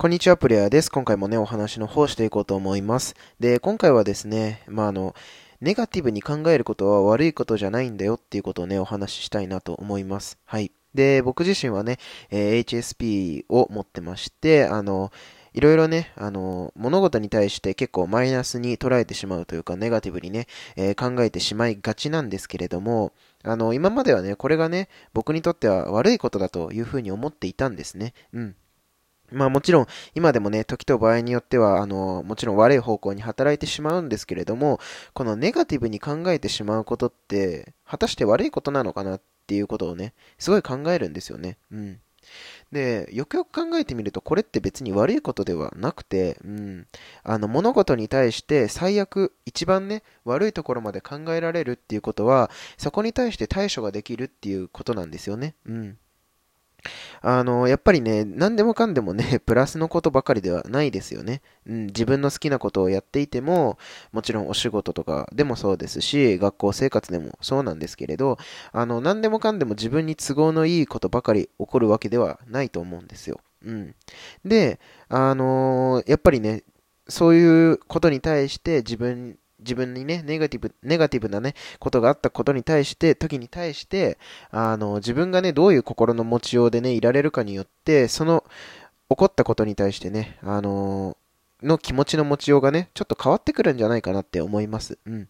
こんにちは、プレイヤーです。今回もね、お話の方していこうと思います。で、今回はですね、まあ、あの、ネガティブに考えることは悪いことじゃないんだよっていうことをね、お話ししたいなと思います。はい。で、僕自身はね、えー、HSP を持ってまして、あの、いろいろね、あの、物事に対して結構マイナスに捉えてしまうというか、ネガティブにね、えー、考えてしまいがちなんですけれども、あの、今まではね、これがね、僕にとっては悪いことだというふうに思っていたんですね。うん。まあもちろん、今でもね、時と場合によっては、あの、もちろん悪い方向に働いてしまうんですけれども、このネガティブに考えてしまうことって、果たして悪いことなのかなっていうことをね、すごい考えるんですよね。うん。で、よくよく考えてみると、これって別に悪いことではなくて、うん、あの、物事に対して最悪、一番ね、悪いところまで考えられるっていうことは、そこに対して対処ができるっていうことなんですよね。うん。あの、やっぱりね、何でもかんでもね、プラスのことばかりではないですよね。うん、自分の好きなことをやっていても、もちろんお仕事とかでもそうですし、学校生活でもそうなんですけれど、あの、何でもかんでも自分に都合のいいことばかり起こるわけではないと思うんですよ。うん。で、あの、やっぱりね、そういうことに対して自分自分にね、ネガティブ、ネガティブなね、ことがあったことに対して、時に対して、あの、自分がね、どういう心の持ちようでね、いられるかによって、その、起こったことに対してね、あのの気持ちの持ちようがね、ちょっと変わってくるんじゃないかなって思います。うん。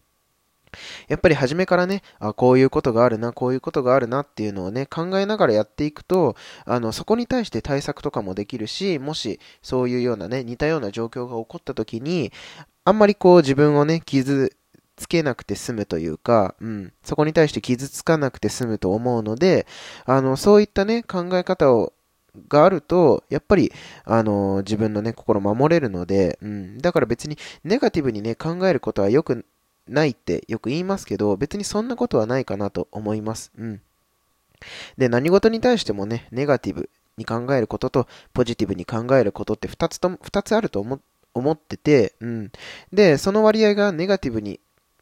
やっぱり初めからね、あ、こういうことがあるな、こういうことがあるなっていうのをね、考えながらやっていくと、あの、そこに対して対策とかもできるし、もしそういうようなね、似たような状況が起こった時に、あんまりこう自分をね、傷つけなくて済むというか、うん、そこに対して傷つかなくて済むと思うので、あの、そういったね、考え方をがあると、やっぱり、あの自分のね、心守れるので、うん、だから別にネガティブにね、考えることはよくないってよく言いますけど、別にそんなことはないかなと思います。うん。で、何事に対してもね、ネガティブに考えることと、ポジティブに考えることって2つとも、2つあると思って思ってて、うん。で、その割合がネガティブに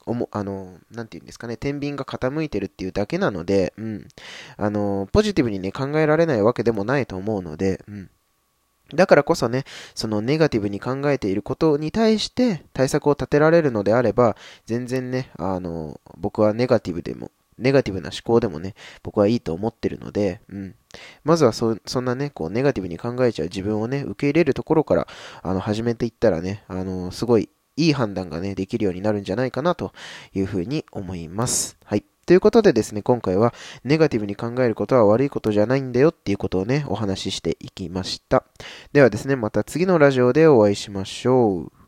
おも、あの、なんて言うんですかね、天秤が傾いてるっていうだけなので、うん。あの、ポジティブにね、考えられないわけでもないと思うので、うん。だからこそね、そのネガティブに考えていることに対して対策を立てられるのであれば、全然ね、あの、僕はネガティブでも、ネガティブな思考でもね、僕はいいと思ってるので、うん。まずはそ、んなね、こう、ネガティブに考えちゃう自分をね、受け入れるところから、あの、始めていったらね、あの、すごいいい判断がね、できるようになるんじゃないかなというふうに思います。はい。ということでですね、今回はネガティブに考えることは悪いことじゃないんだよっていうことをね、お話ししていきました。ではですね、また次のラジオでお会いしましょう。